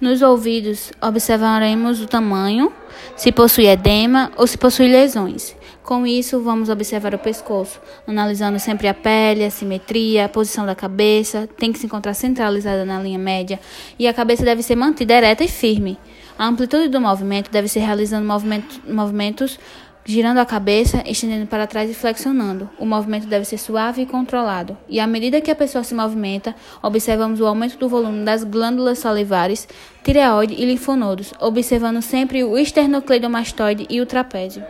Nos ouvidos, observaremos o tamanho, se possui edema ou se possui lesões. Com isso, vamos observar o pescoço, analisando sempre a pele, a simetria, a posição da cabeça, tem que se encontrar centralizada na linha média e a cabeça deve ser mantida ereta e firme. A amplitude do movimento deve ser realizando movimentos, girando a cabeça, estendendo para trás e flexionando. O movimento deve ser suave e controlado. E à medida que a pessoa se movimenta, observamos o aumento do volume das glândulas salivares, tireoide e linfonodos, observando sempre o esternocleidomastoide e o trapézio.